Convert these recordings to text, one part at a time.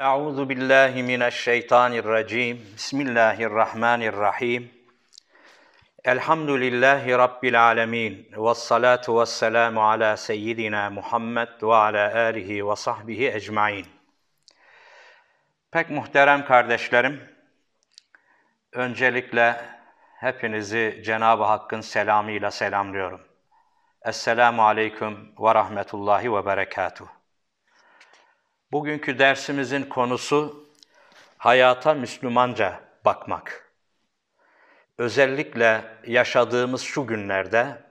Euzu billahi mineşşeytanirracim. Bismillahirrahmanirrahim. Elhamdülillahi rabbil alamin. Ves salatu vesselamu ala seyyidina Muhammed ve ala alihi ve sahbihi ecmaîn. Pek muhterem kardeşlerim, öncelikle hepinizi Cenab-ı Hakk'ın selamıyla selamlıyorum. Esselamu aleyküm ve rahmetullahi ve berekatuhu. Bugünkü dersimizin konusu hayata Müslümanca bakmak. Özellikle yaşadığımız şu günlerde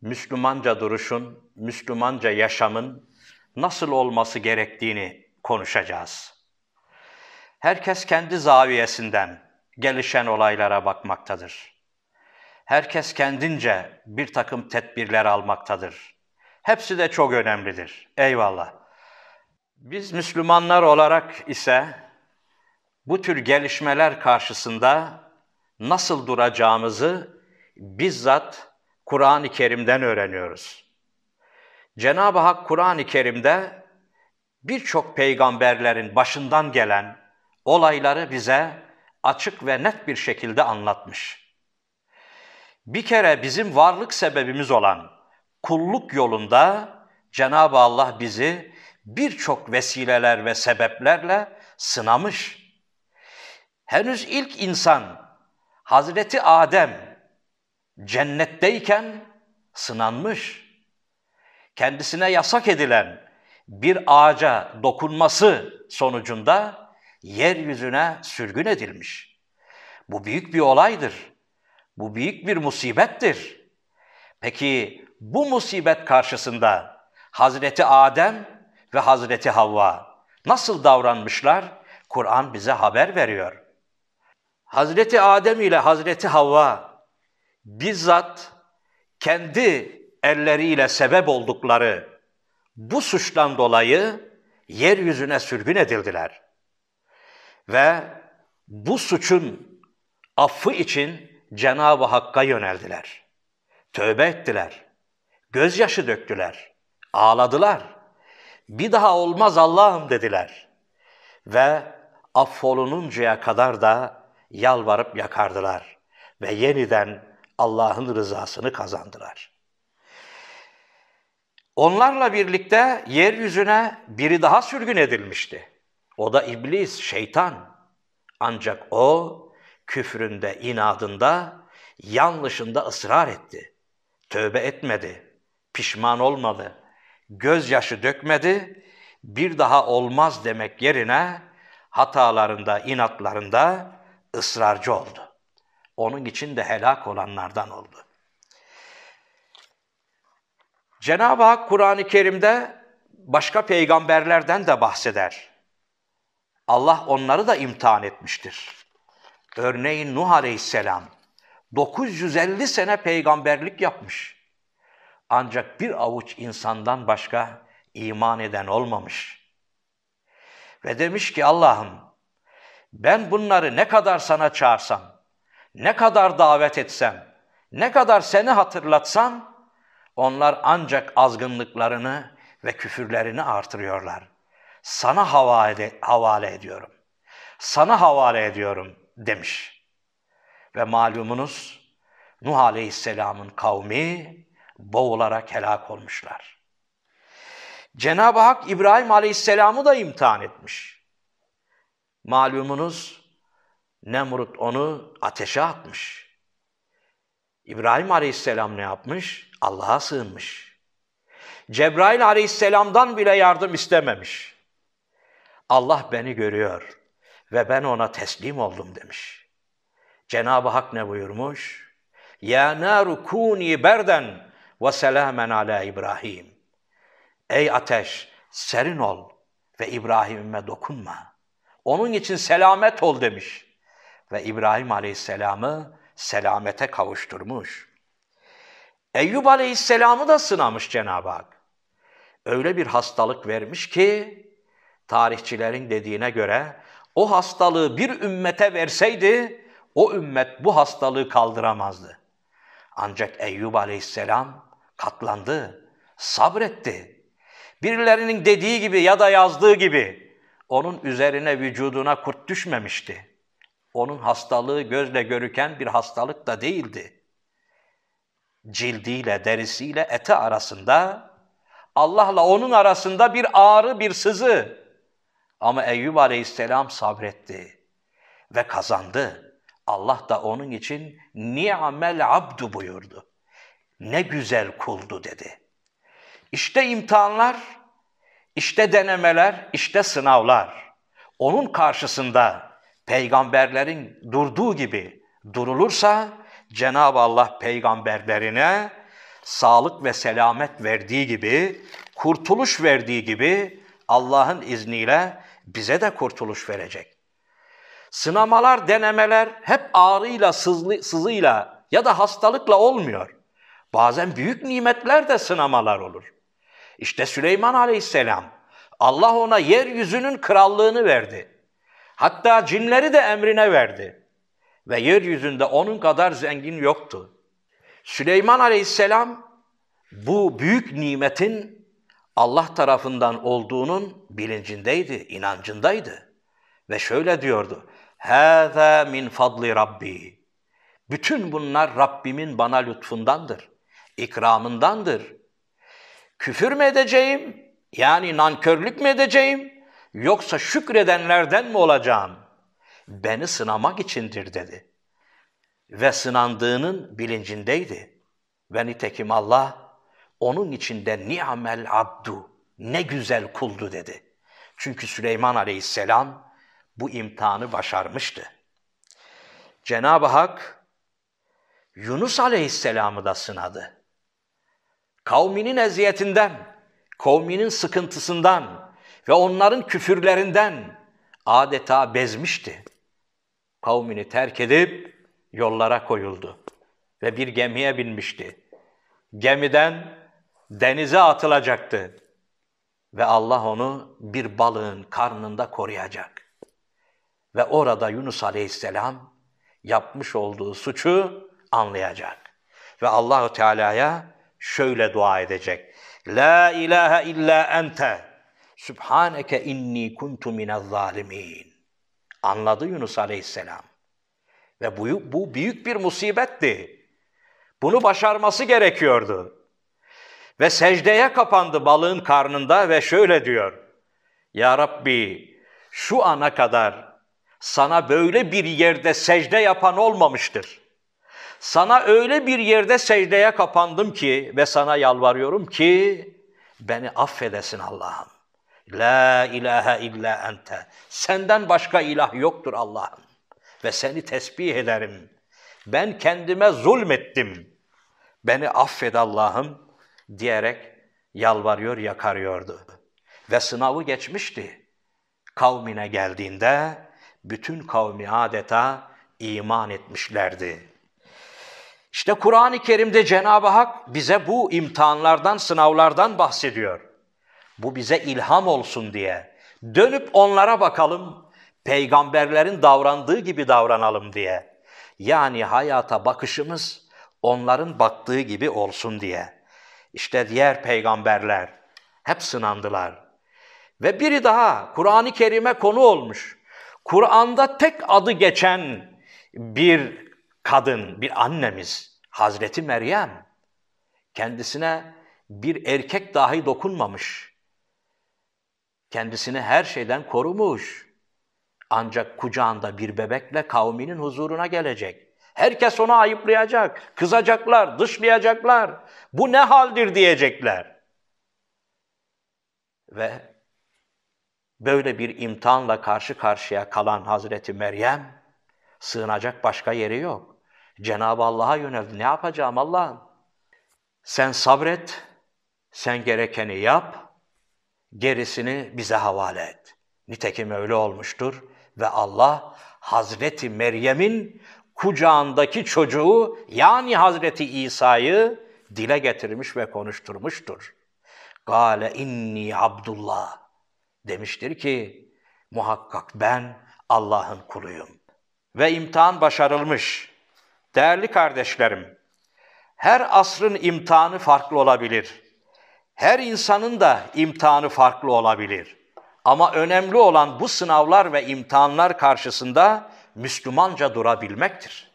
Müslümanca duruşun, Müslümanca yaşamın nasıl olması gerektiğini konuşacağız. Herkes kendi zaviyesinden gelişen olaylara bakmaktadır. Herkes kendince bir takım tedbirler almaktadır. Hepsi de çok önemlidir. Eyvallah. Biz Müslümanlar olarak ise bu tür gelişmeler karşısında nasıl duracağımızı bizzat Kur'an-ı Kerim'den öğreniyoruz. Cenab-ı Hak Kur'an-ı Kerim'de birçok peygamberlerin başından gelen olayları bize açık ve net bir şekilde anlatmış. Bir kere bizim varlık sebebimiz olan kulluk yolunda Cenab-ı Allah bizi birçok vesileler ve sebeplerle sınamış. Henüz ilk insan Hazreti Adem cennetteyken sınanmış. Kendisine yasak edilen bir ağaca dokunması sonucunda yeryüzüne sürgün edilmiş. Bu büyük bir olaydır. Bu büyük bir musibettir. Peki bu musibet karşısında Hazreti Adem ve Hazreti Havva nasıl davranmışlar? Kur'an bize haber veriyor. Hazreti Adem ile Hazreti Havva bizzat kendi elleriyle sebep oldukları bu suçtan dolayı yeryüzüne sürgün edildiler. Ve bu suçun affı için Cenab-ı Hakk'a yöneldiler. Tövbe ettiler. Gözyaşı döktüler. Ağladılar bir daha olmaz Allah'ım dediler. Ve affolununcaya kadar da yalvarıp yakardılar. Ve yeniden Allah'ın rızasını kazandılar. Onlarla birlikte yeryüzüne biri daha sürgün edilmişti. O da iblis, şeytan. Ancak o küfründe, inadında, yanlışında ısrar etti. Tövbe etmedi, pişman olmadı gözyaşı dökmedi, bir daha olmaz demek yerine hatalarında, inatlarında ısrarcı oldu. Onun için de helak olanlardan oldu. Cenab-ı Hak Kur'an-ı Kerim'de başka peygamberlerden de bahseder. Allah onları da imtihan etmiştir. Örneğin Nuh Aleyhisselam 950 sene peygamberlik yapmış. Ancak bir avuç insandan başka iman eden olmamış. Ve demiş ki Allah'ım ben bunları ne kadar sana çağırsam, ne kadar davet etsem, ne kadar seni hatırlatsam, onlar ancak azgınlıklarını ve küfürlerini artırıyorlar. Sana havale, havale ediyorum. Sana havale ediyorum demiş. Ve malumunuz Nuh Aleyhisselam'ın kavmi boğularak helak olmuşlar. Cenab-ı Hak İbrahim Aleyhisselam'ı da imtihan etmiş. Malumunuz Nemrut onu ateşe atmış. İbrahim Aleyhisselam ne yapmış? Allah'a sığınmış. Cebrail Aleyhisselam'dan bile yardım istememiş. Allah beni görüyor ve ben ona teslim oldum demiş. Cenab-ı Hak ne buyurmuş? Ya naru kuni berden ve selamen ala İbrahim. Ey ateş serin ol ve İbrahim'ime dokunma. Onun için selamet ol demiş. Ve İbrahim Aleyhisselam'ı selamete kavuşturmuş. Eyyub Aleyhisselam'ı da sınamış Cenab-ı Hak. Öyle bir hastalık vermiş ki tarihçilerin dediğine göre o hastalığı bir ümmete verseydi o ümmet bu hastalığı kaldıramazdı. Ancak Eyyub Aleyhisselam katlandı, sabretti. Birilerinin dediği gibi ya da yazdığı gibi onun üzerine vücuduna kurt düşmemişti. Onun hastalığı gözle görüken bir hastalık da değildi. Cildiyle, derisiyle, eti arasında, Allah'la onun arasında bir ağrı, bir sızı. Ama Eyüp Aleyhisselam sabretti ve kazandı. Allah da onun için ni'mel abdu buyurdu. Ne güzel kuldu dedi. İşte imtihanlar, işte denemeler, işte sınavlar. Onun karşısında peygamberlerin durduğu gibi durulursa Cenab-ı Allah peygamberlerine sağlık ve selamet verdiği gibi, kurtuluş verdiği gibi Allah'ın izniyle bize de kurtuluş verecek. Sınamalar, denemeler hep ağrıyla, sızlı, sızıyla ya da hastalıkla olmuyor. Bazen büyük nimetler de sınamalar olur. İşte Süleyman Aleyhisselam, Allah ona yeryüzünün krallığını verdi. Hatta cinleri de emrine verdi. Ve yeryüzünde onun kadar zengin yoktu. Süleyman Aleyhisselam bu büyük nimetin Allah tarafından olduğunun bilincindeydi, inancındaydı. Ve şöyle diyordu. Hâzâ min fadli rabbi. Bütün bunlar Rabbimin bana lütfundandır ikramındandır. Küfür mü edeceğim, yani nankörlük mü edeceğim, yoksa şükredenlerden mi olacağım? Beni sınamak içindir dedi. Ve sınandığının bilincindeydi. Ve nitekim Allah, onun içinde ni'mel abdu, ne güzel kuldu dedi. Çünkü Süleyman aleyhisselam, bu imtihanı başarmıştı. Cenab-ı Hak Yunus Aleyhisselam'ı da sınadı. Kavminin eziyetinden, kavminin sıkıntısından ve onların küfürlerinden adeta bezmişti. Kavmini terk edip yollara koyuldu ve bir gemiye binmişti. Gemiden denize atılacaktı ve Allah onu bir balığın karnında koruyacak. Ve orada Yunus Aleyhisselam yapmış olduğu suçu anlayacak. Ve Allahu Teala'ya şöyle dua edecek. La ilahe illa ente Sübhaneke inni kuntu minez zalimin. Anladı Yunus Aleyhisselam. Ve bu, bu büyük bir musibetti. Bunu başarması gerekiyordu. Ve secdeye kapandı balığın karnında ve şöyle diyor. Ya Rabbi şu ana kadar sana böyle bir yerde secde yapan olmamıştır. Sana öyle bir yerde secdeye kapandım ki ve sana yalvarıyorum ki beni affedesin Allah'ım. La ilahe illa ente. Senden başka ilah yoktur Allah'ım. Ve seni tesbih ederim. Ben kendime zulmettim. Beni affed Allah'ım diyerek yalvarıyor, yakarıyordu. Ve sınavı geçmişti. Kavmine geldiğinde bütün kavmi adeta iman etmişlerdi. İşte Kur'an-ı Kerim'de Cenab-ı Hak bize bu imtihanlardan, sınavlardan bahsediyor. Bu bize ilham olsun diye. Dönüp onlara bakalım, peygamberlerin davrandığı gibi davranalım diye. Yani hayata bakışımız onların baktığı gibi olsun diye. İşte diğer peygamberler hep sınandılar. Ve biri daha Kur'an-ı Kerim'e konu olmuş. Kur'an'da tek adı geçen bir kadın, bir annemiz Hazreti Meryem. Kendisine bir erkek dahi dokunmamış. Kendisini her şeyden korumuş. Ancak kucağında bir bebekle kavminin huzuruna gelecek. Herkes onu ayıplayacak, kızacaklar, dışlayacaklar. Bu ne haldir diyecekler. Ve böyle bir imtihanla karşı karşıya kalan Hazreti Meryem, sığınacak başka yeri yok. Cenab-ı Allah'a yöneldi. Ne yapacağım Allah'ım? Sen sabret, sen gerekeni yap, gerisini bize havale et. Nitekim öyle olmuştur ve Allah Hazreti Meryem'in kucağındaki çocuğu yani Hazreti İsa'yı dile getirmiş ve konuşturmuştur. Gale inni Abdullah demiştir ki muhakkak ben Allah'ın kuluyum. Ve imtihan başarılmış. Değerli kardeşlerim, her asrın imtihanı farklı olabilir. Her insanın da imtihanı farklı olabilir. Ama önemli olan bu sınavlar ve imtihanlar karşısında Müslümanca durabilmektir.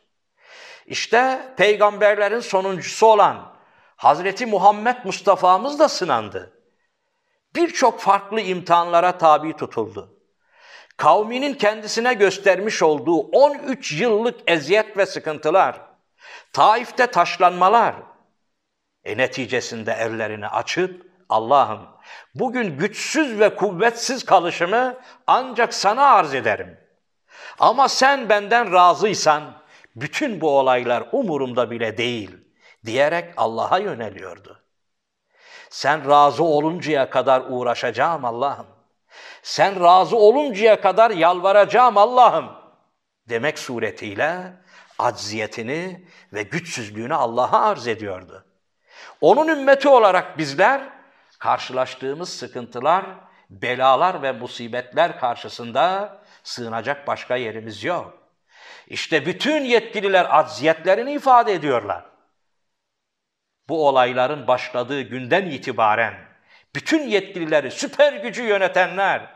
İşte peygamberlerin sonuncusu olan Hazreti Muhammed Mustafa'mız da sınandı. Birçok farklı imtihanlara tabi tutuldu. Kavminin kendisine göstermiş olduğu 13 yıllık eziyet ve sıkıntılar, Taif'te taşlanmalar, e neticesinde ellerini açıp Allah'ım bugün güçsüz ve kuvvetsiz kalışımı ancak sana arz ederim. Ama sen benden razıysan bütün bu olaylar umurumda bile değil diyerek Allah'a yöneliyordu. Sen razı oluncaya kadar uğraşacağım Allah'ım. Sen razı oluncaya kadar yalvaracağım Allah'ım demek suretiyle acziyetini ve güçsüzlüğünü Allah'a arz ediyordu. Onun ümmeti olarak bizler karşılaştığımız sıkıntılar, belalar ve musibetler karşısında sığınacak başka yerimiz yok. İşte bütün yetkililer acziyetlerini ifade ediyorlar. Bu olayların başladığı günden itibaren bütün yetkilileri, süper gücü yönetenler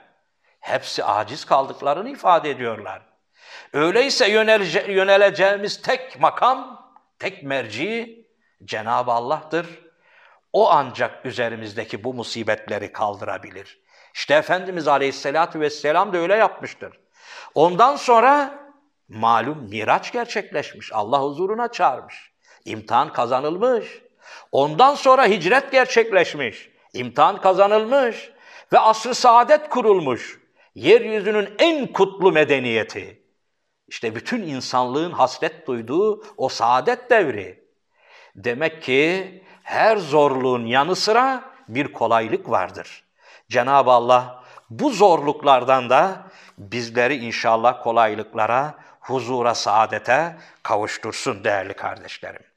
hepsi aciz kaldıklarını ifade ediyorlar. Öyleyse yönelece yöneleceğimiz tek makam, tek merci Cenab-ı Allah'tır. O ancak üzerimizdeki bu musibetleri kaldırabilir. İşte Efendimiz Aleyhisselatü Vesselam da öyle yapmıştır. Ondan sonra malum miraç gerçekleşmiş. Allah huzuruna çağırmış. İmtihan kazanılmış. Ondan sonra hicret gerçekleşmiş. İmtihan kazanılmış ve asr-ı saadet kurulmuş. Yeryüzünün en kutlu medeniyeti. İşte bütün insanlığın hasret duyduğu o saadet devri. Demek ki her zorluğun yanı sıra bir kolaylık vardır. Cenab-ı Allah bu zorluklardan da bizleri inşallah kolaylıklara, huzura, saadete kavuştursun değerli kardeşlerim.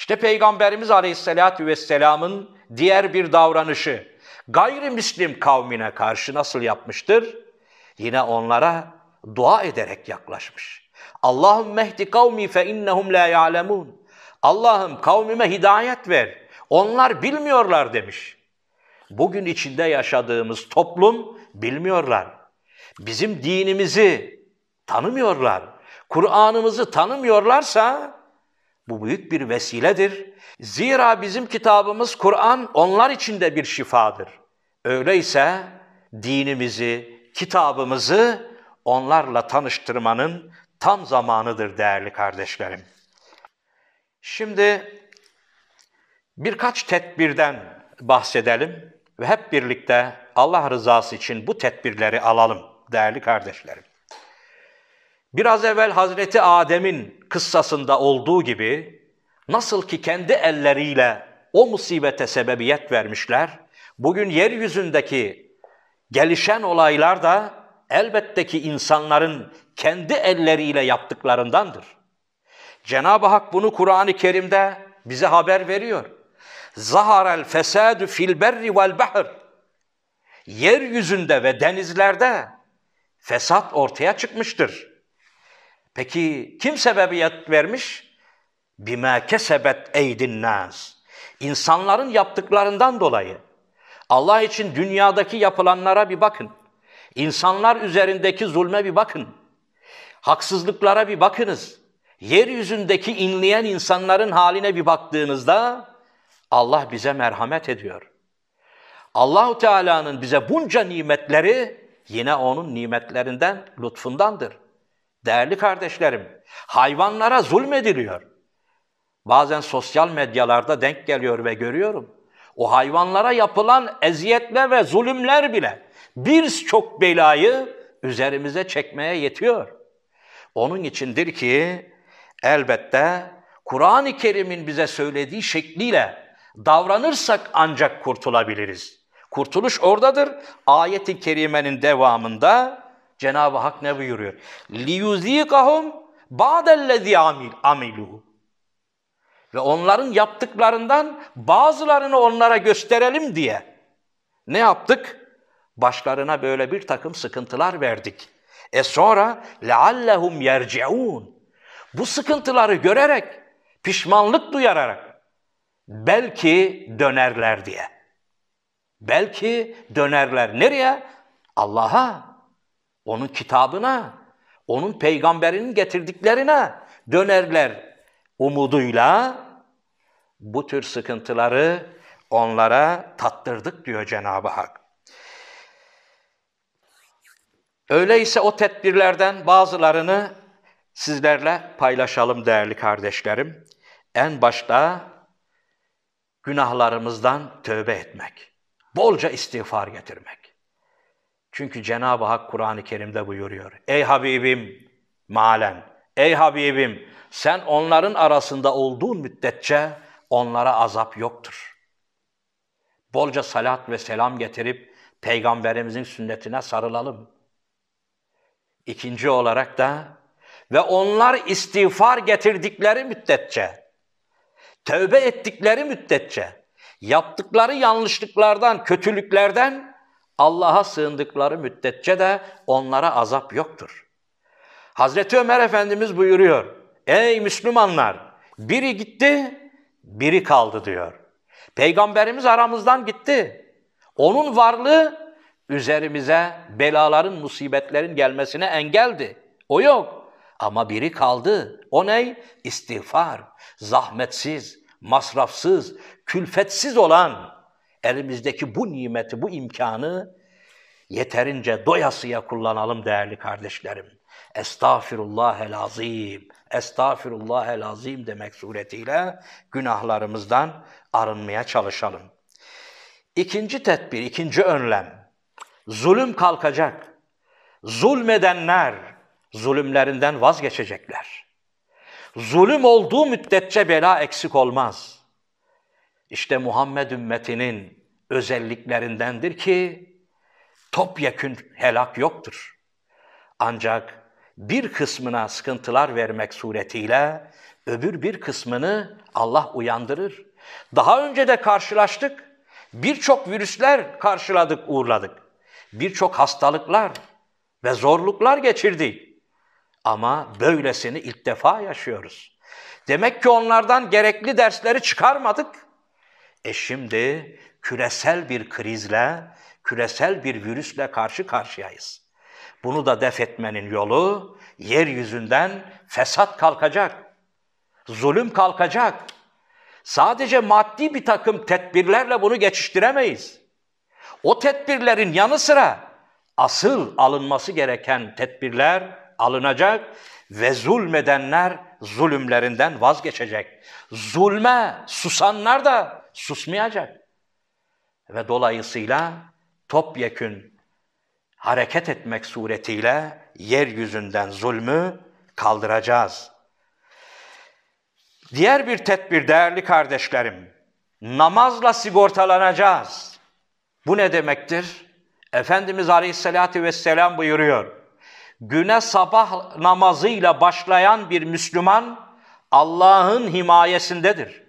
İşte Peygamberimiz Aleyhisselatü Vesselam'ın diğer bir davranışı gayrimüslim kavmine karşı nasıl yapmıştır? Yine onlara dua ederek yaklaşmış. Allahümme mehdi kavmi fe innehum la ya'lemun. Allah'ım kavmime hidayet ver. Onlar bilmiyorlar demiş. Bugün içinde yaşadığımız toplum bilmiyorlar. Bizim dinimizi tanımıyorlar. Kur'an'ımızı tanımıyorlarsa bu büyük bir vesiledir. Zira bizim kitabımız Kur'an onlar için de bir şifadır. Öyleyse dinimizi, kitabımızı onlarla tanıştırmanın tam zamanıdır değerli kardeşlerim. Şimdi birkaç tedbirden bahsedelim ve hep birlikte Allah rızası için bu tedbirleri alalım değerli kardeşlerim. Biraz evvel Hazreti Adem'in kıssasında olduğu gibi nasıl ki kendi elleriyle o musibete sebebiyet vermişler, bugün yeryüzündeki gelişen olaylar da elbette ki insanların kendi elleriyle yaptıklarındandır. Cenab-ı Hak bunu Kur'an-ı Kerim'de bize haber veriyor. Zaharel fesadu fil berri vel bahr. Yeryüzünde ve denizlerde fesat ortaya çıkmıştır. Peki kim sebebiyet vermiş? Bime kesebet eydin nas. İnsanların yaptıklarından dolayı. Allah için dünyadaki yapılanlara bir bakın. İnsanlar üzerindeki zulme bir bakın. Haksızlıklara bir bakınız. Yeryüzündeki inleyen insanların haline bir baktığınızda Allah bize merhamet ediyor. Allahu Teala'nın bize bunca nimetleri yine onun nimetlerinden, lütfundandır. Değerli kardeşlerim, hayvanlara zulmediliyor. Bazen sosyal medyalarda denk geliyor ve görüyorum. O hayvanlara yapılan eziyetler ve zulümler bile birçok belayı üzerimize çekmeye yetiyor. Onun içindir ki elbette Kur'an-ı Kerim'in bize söylediği şekliyle davranırsak ancak kurtulabiliriz. Kurtuluş oradadır. Ayet-i kerimenin devamında Cenab-ı Hak ne buyuruyor? لِيُذ۪يقَهُمْ بَعْدَ الَّذ۪ي عَمِلُوا Ve onların yaptıklarından bazılarını onlara gösterelim diye. Ne yaptık? Başlarına böyle bir takım sıkıntılar verdik. E sonra لَعَلَّهُمْ يَرْجِعُونَ Bu sıkıntıları görerek, pişmanlık duyarak belki dönerler diye. Belki dönerler. Nereye? Allah'a, onun kitabına, onun peygamberinin getirdiklerine dönerler umuduyla bu tür sıkıntıları onlara tattırdık diyor Cenab-ı Hak. Öyleyse o tedbirlerden bazılarını sizlerle paylaşalım değerli kardeşlerim. En başta günahlarımızdan tövbe etmek. Bolca istiğfar getirmek. Çünkü Cenab-ı Hak Kur'an-ı Kerim'de buyuruyor. Ey Habibim, malen, ey Habibim sen onların arasında olduğun müddetçe onlara azap yoktur. Bolca salat ve selam getirip Peygamberimizin sünnetine sarılalım. İkinci olarak da ve onlar istiğfar getirdikleri müddetçe, tövbe ettikleri müddetçe, yaptıkları yanlışlıklardan, kötülüklerden Allah'a sığındıkları müddetçe de onlara azap yoktur. Hazreti Ömer Efendimiz buyuruyor, ey Müslümanlar, biri gitti, biri kaldı diyor. Peygamberimiz aramızdan gitti. Onun varlığı üzerimize belaların, musibetlerin gelmesine engeldi. O yok. Ama biri kaldı. O ne? İstiğfar. Zahmetsiz, masrafsız, külfetsiz olan elimizdeki bu nimeti, bu imkanı yeterince doyasıya kullanalım değerli kardeşlerim. Estağfirullahel azim, estağfirullahel azim demek suretiyle günahlarımızdan arınmaya çalışalım. İkinci tedbir, ikinci önlem. Zulüm kalkacak. Zulmedenler zulümlerinden vazgeçecekler. Zulüm olduğu müddetçe bela eksik olmaz. İşte Muhammed ümmetinin özelliklerindendir ki topyekün helak yoktur. Ancak bir kısmına sıkıntılar vermek suretiyle öbür bir kısmını Allah uyandırır. Daha önce de karşılaştık. Birçok virüsler karşıladık, uğurladık. Birçok hastalıklar ve zorluklar geçirdik. Ama böylesini ilk defa yaşıyoruz. Demek ki onlardan gerekli dersleri çıkarmadık. E şimdi küresel bir krizle, küresel bir virüsle karşı karşıyayız. Bunu da def etmenin yolu yeryüzünden fesat kalkacak, zulüm kalkacak. Sadece maddi bir takım tedbirlerle bunu geçiştiremeyiz. O tedbirlerin yanı sıra asıl alınması gereken tedbirler alınacak ve zulmedenler zulümlerinden vazgeçecek. Zulme susanlar da susmayacak. Ve dolayısıyla topyekün hareket etmek suretiyle yeryüzünden zulmü kaldıracağız. Diğer bir tedbir değerli kardeşlerim, namazla sigortalanacağız. Bu ne demektir? Efendimiz Aleyhisselatü Vesselam buyuruyor. Güne sabah namazıyla başlayan bir Müslüman Allah'ın himayesindedir.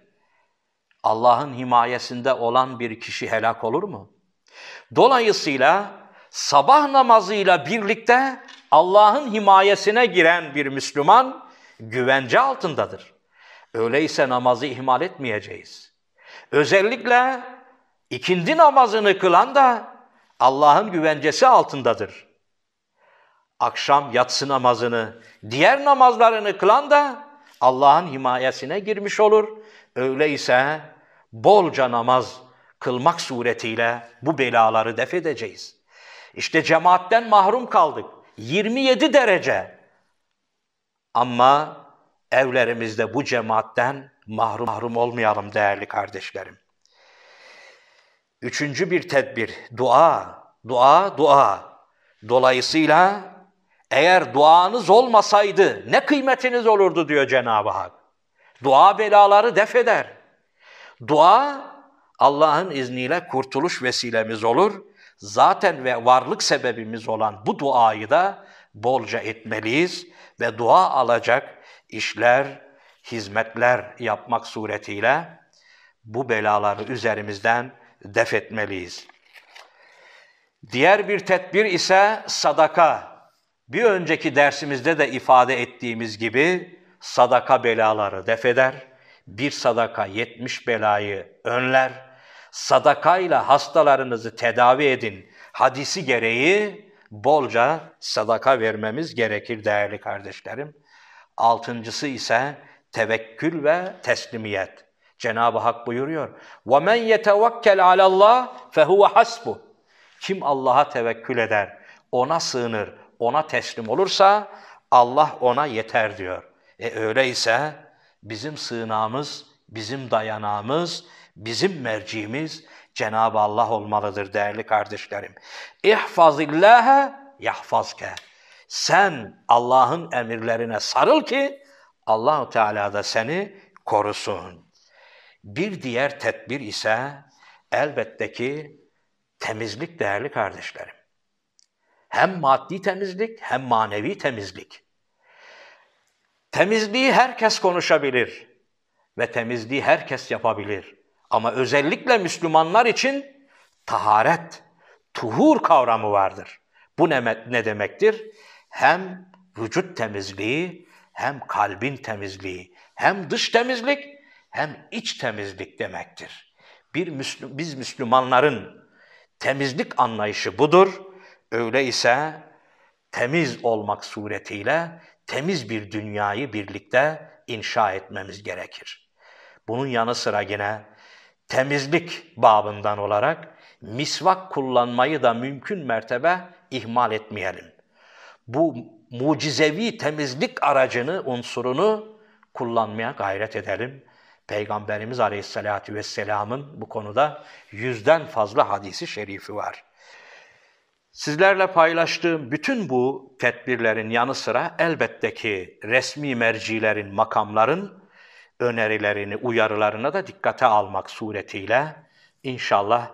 Allah'ın himayesinde olan bir kişi helak olur mu? Dolayısıyla sabah namazıyla birlikte Allah'ın himayesine giren bir Müslüman güvence altındadır. Öyleyse namazı ihmal etmeyeceğiz. Özellikle ikindi namazını kılan da Allah'ın güvencesi altındadır. Akşam yatsı namazını, diğer namazlarını kılan da Allah'ın himayesine girmiş olur. Öyleyse bolca namaz kılmak suretiyle bu belaları def edeceğiz. İşte cemaatten mahrum kaldık. 27 derece. Ama evlerimizde bu cemaatten mahrum, mahrum olmayalım değerli kardeşlerim. Üçüncü bir tedbir, dua, dua, dua. Dolayısıyla eğer duanız olmasaydı ne kıymetiniz olurdu diyor Cenab-ı Hak. Dua belaları def eder. Dua Allah'ın izniyle kurtuluş vesilemiz olur. Zaten ve varlık sebebimiz olan bu duayı da bolca etmeliyiz ve dua alacak işler, hizmetler yapmak suretiyle bu belaları üzerimizden def etmeliyiz. Diğer bir tedbir ise sadaka. Bir önceki dersimizde de ifade ettiğimiz gibi sadaka belaları def eder. Bir sadaka yetmiş belayı önler. Sadakayla hastalarınızı tedavi edin. hadisi gereği bolca sadaka vermemiz gerekir değerli kardeşlerim. Altıncısı ise tevekkül ve teslimiyet. Cenab-ı Hak buyuruyor. وَمَنْ يَتَوَكَّلْ عَلَى اللّٰهِ فَهُوَ حَسْبُ Kim Allah'a tevekkül eder, ona sığınır, ona teslim olursa Allah ona yeter diyor. E öyleyse bizim sığınağımız, bizim dayanağımız, bizim merciğimiz Cenab-ı Allah olmalıdır değerli kardeşlerim. İhfazillâhe yahfazke. Sen Allah'ın emirlerine sarıl ki Allahu Teala da seni korusun. Bir diğer tedbir ise elbette ki temizlik değerli kardeşlerim. Hem maddi temizlik hem manevi temizlik. Temizliği herkes konuşabilir ve temizliği herkes yapabilir. Ama özellikle Müslümanlar için taharet, tuhur kavramı vardır. Bu ne, ne demektir? Hem vücut temizliği, hem kalbin temizliği, hem dış temizlik, hem iç temizlik demektir. Bir Müslüm, biz Müslümanların temizlik anlayışı budur. Öyleyse temiz olmak suretiyle temiz bir dünyayı birlikte inşa etmemiz gerekir. Bunun yanı sıra yine temizlik babından olarak misvak kullanmayı da mümkün mertebe ihmal etmeyelim. Bu mucizevi temizlik aracını, unsurunu kullanmaya gayret edelim. Peygamberimiz Aleyhisselatü Vesselam'ın bu konuda yüzden fazla hadisi şerifi var. Sizlerle paylaştığım bütün bu tedbirlerin yanı sıra elbette ki resmi mercilerin, makamların önerilerini, uyarılarına da dikkate almak suretiyle inşallah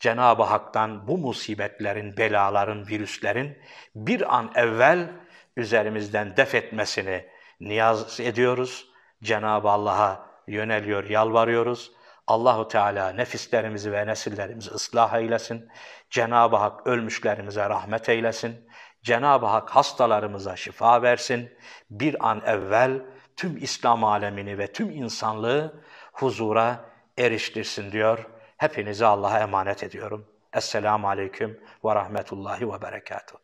Cenab-ı Hak'tan bu musibetlerin, belaların, virüslerin bir an evvel üzerimizden def etmesini niyaz ediyoruz. Cenab-ı Allah'a yöneliyor, yalvarıyoruz. Allahu Teala nefislerimizi ve nesillerimizi ıslah eylesin. Cenab-ı Hak ölmüşlerimize rahmet eylesin. Cenab-ı Hak hastalarımıza şifa versin. Bir an evvel tüm İslam alemini ve tüm insanlığı huzura eriştirsin diyor. Hepinizi Allah'a emanet ediyorum. Esselamu Aleyküm ve Rahmetullahi ve Berekatuhu.